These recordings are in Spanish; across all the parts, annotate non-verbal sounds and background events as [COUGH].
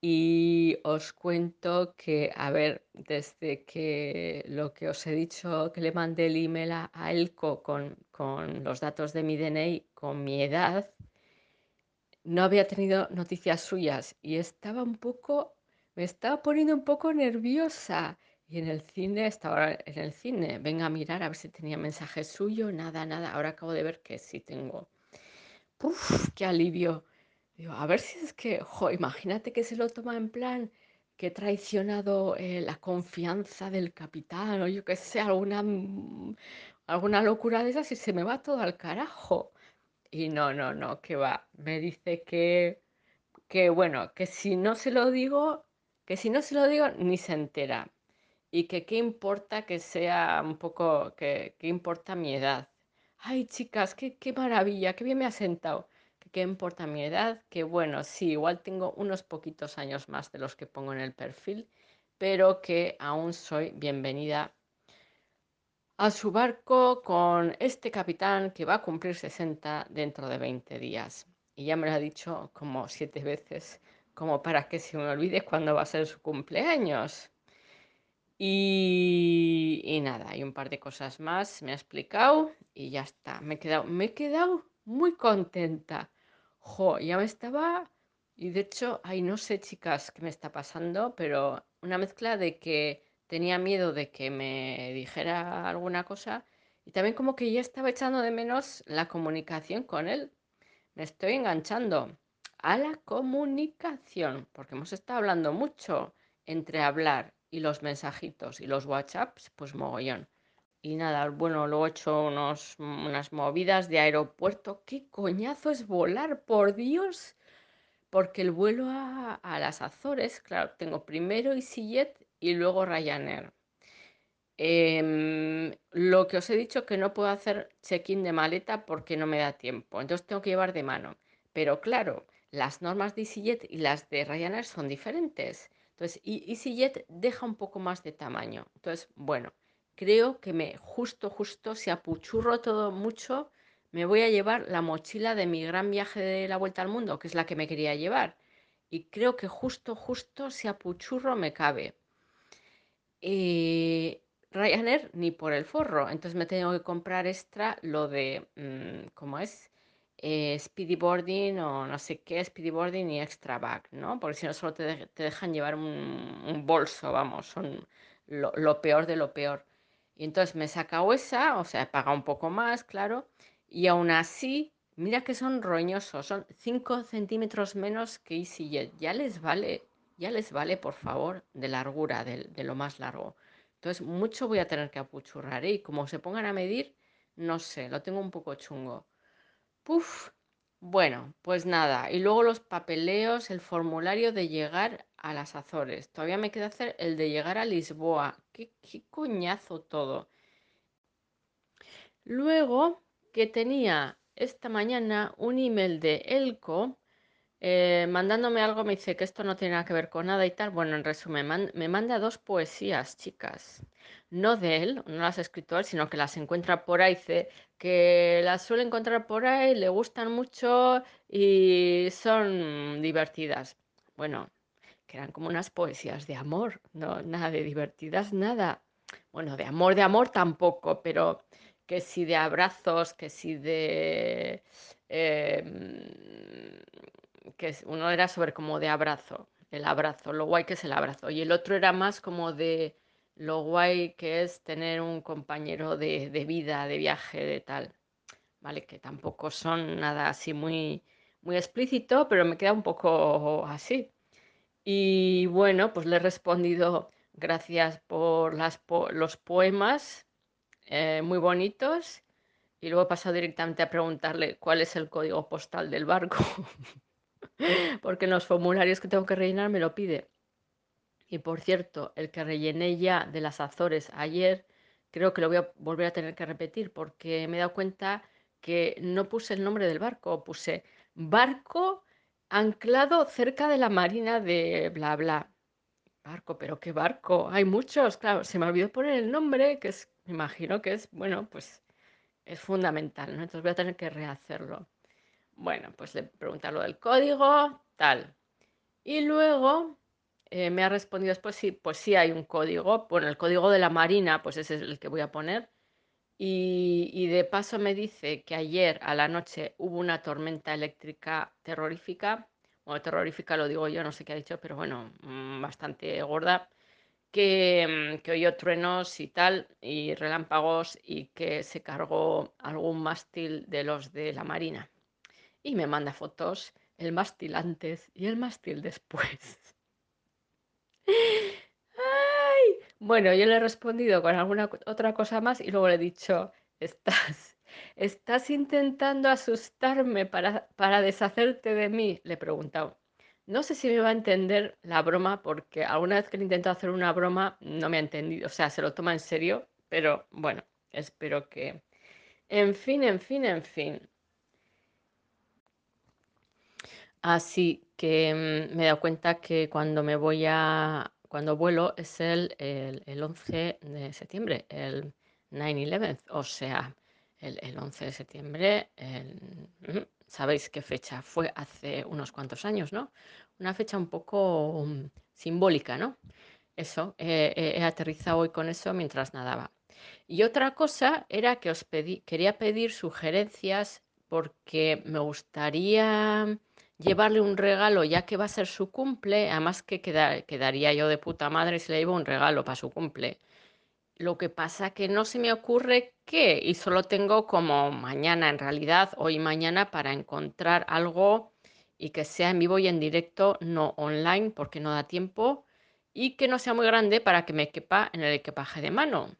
Y os cuento que, a ver, desde que lo que os he dicho, que le mandé el email a, a Elco con, con los datos de mi DNI, con mi edad, no había tenido noticias suyas y estaba un poco, me estaba poniendo un poco nerviosa. Y en el cine, estaba en el cine, venga a mirar a ver si tenía mensaje suyo, nada, nada. Ahora acabo de ver que sí tengo. ¡Puf! ¡Qué alivio! Digo, a ver si es que, jo, imagínate que se lo toma en plan que he traicionado eh, la confianza del capitán o yo qué sé, alguna, mm, alguna locura de esas y se me va todo al carajo. Y no, no, no, que va. Me dice que, que bueno, que si no se lo digo, que si no se lo digo, ni se entera. Y que qué importa que sea un poco, que qué importa mi edad. Ay, chicas, qué, qué maravilla, qué bien me ha sentado. Qué importa mi edad, que bueno, sí, igual tengo unos poquitos años más de los que pongo en el perfil, pero que aún soy bienvenida a su barco con este capitán que va a cumplir 60 dentro de 20 días. Y ya me lo ha dicho como siete veces, como para que se me olvide cuándo va a ser su cumpleaños. Y, y nada, hay un par de cosas más, me ha explicado y ya está. Me he quedado, me he quedado muy contenta. Jo, ya me estaba... Y de hecho, ay, no sé, chicas, qué me está pasando, pero una mezcla de que tenía miedo de que me dijera alguna cosa y también como que ya estaba echando de menos la comunicación con él. Me estoy enganchando a la comunicación, porque hemos estado hablando mucho entre hablar y los mensajitos y los WhatsApps, pues mogollón. Y nada, bueno, luego he hecho unos, unas movidas de aeropuerto. ¿Qué coñazo es volar, por Dios? Porque el vuelo a, a las Azores, claro, tengo primero EasyJet y luego Ryanair. Em, lo que os he dicho que no puedo hacer check-in de maleta porque no me da tiempo, entonces tengo que llevar de mano. Pero claro, las normas de EasyJet y las de Ryanair son diferentes. Entonces, EasyJet deja un poco más de tamaño. Entonces, bueno, creo que me justo, justo, si apuchurro todo mucho, me voy a llevar la mochila de mi gran viaje de la vuelta al mundo, que es la que me quería llevar. Y creo que justo, justo, si apuchurro me cabe. Y Ryanair ni por el forro, entonces me tengo que comprar extra lo de, mm, ¿cómo es? Eh, speedy boarding o no sé qué, speedy boarding y extra bag, ¿no? Porque si no solo te, te dejan llevar un, bolso, vamos, son lo peor de lo peor. Y entonces me sacado esa, o sea, he pagado un poco más, claro, y aún así, mira que son roñosos, son 5 centímetros menos que EasyJet, ya les vale ya les vale, por favor, de largura, de, de lo más largo. Entonces, mucho voy a tener que apuchurrar, ¿eh? Y como se pongan a medir, no sé, lo tengo un poco chungo. Puf, bueno, pues nada. Y luego los papeleos, el formulario de llegar a las Azores. Todavía me queda hacer el de llegar a Lisboa. Qué, qué coñazo todo. Luego que tenía esta mañana un email de Elco eh, mandándome algo, me dice que esto no tiene nada que ver con nada y tal. Bueno, en resumen, me manda dos poesías, chicas. No de él, no las ha escrito él, sino que las encuentra por ahí. Que las suele encontrar por ahí, le gustan mucho y son divertidas. Bueno, que eran como unas poesías de amor, no, nada de divertidas, nada. Bueno, de amor, de amor tampoco, pero que si de abrazos, que si de... em, que uno era sobre como de abrazo, el abrazo, lo guay que es el abrazo, y el otro era más como de lo guay que es tener un compañero de, de vida, de viaje, de tal, ¿vale? Que tampoco son nada así muy, muy explícito, pero me queda un poco así. Y bueno, pues le he respondido gracias por las los poemas eh, muy bonitos. Y luego he pasado directamente a preguntarle cuál es el código postal del barco. [LAUGHS] [GASPS] porque en los formularios que tengo que rellenar me lo pide. Y por cierto, el que rellené ya de las Azores ayer, creo que lo voy a volver a tener que repetir porque me he dado cuenta que no puse el nombre del barco, puse barco anclado cerca de la marina de bla bla. Barco, pero ¿qué barco? Hay muchos, claro, se me olvidó poner el nombre, que es, me imagino que es, bueno, pues es fundamental, ¿no? Entonces voy a tener que rehacerlo. Bueno, pues le pregunta lo del código, tal. Y luego eh, me ha respondido después, sí, pues sí hay un código. Bueno, el código de la Marina, pues ese es el que voy a poner. Y, y de paso me dice que ayer a la noche hubo una tormenta eléctrica terrorífica. Bueno, terrorífica lo digo yo, no sé qué ha dicho, pero bueno, mm, bastante gorda. Que, mm, que oyó truenos y tal, y relámpagos, y que se cargó algún mástil de los de la Marina. Y me manda fotos, el mástil antes y el mástil después. [LAUGHS] ¡Ay! Bueno, yo le he respondido con alguna otra cosa más y luego le he dicho, estás, estás intentando asustarme para, para deshacerte de mí, le he preguntado. No sé si me va a entender la broma porque alguna vez que le he intentado hacer una broma no me ha entendido, o sea, se lo toma en serio, pero bueno, espero que... En fin, en fin, en fin. Así que mm, me he dado cuenta que cuando me voy a, cuando vuelo es el, el, el 11 de septiembre, el 9-11, o sea, el, el 11 de septiembre, mm, sabéis qué fecha fue hace unos cuantos años, ¿no? Una fecha un poco mm, simbólica, ¿no? Eso, eh, eh, he aterrizado hoy con eso mientras nadaba. Y otra cosa era que os pedí, quería pedir sugerencias porque me gustaría llevarle un regalo ya que va a ser su cumple, además que queda- quedaría yo de puta madre si le llevo un regalo para su cumple. Lo que pasa que no se me ocurre qué y solo tengo como mañana en realidad, hoy mañana para encontrar algo y que sea en vivo y en directo, no online porque no da tiempo y que no sea muy grande para que me quepa en el equipaje de mano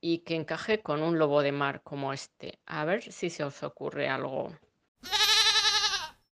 y que encaje con un lobo de mar como este. A ver si se os ocurre algo.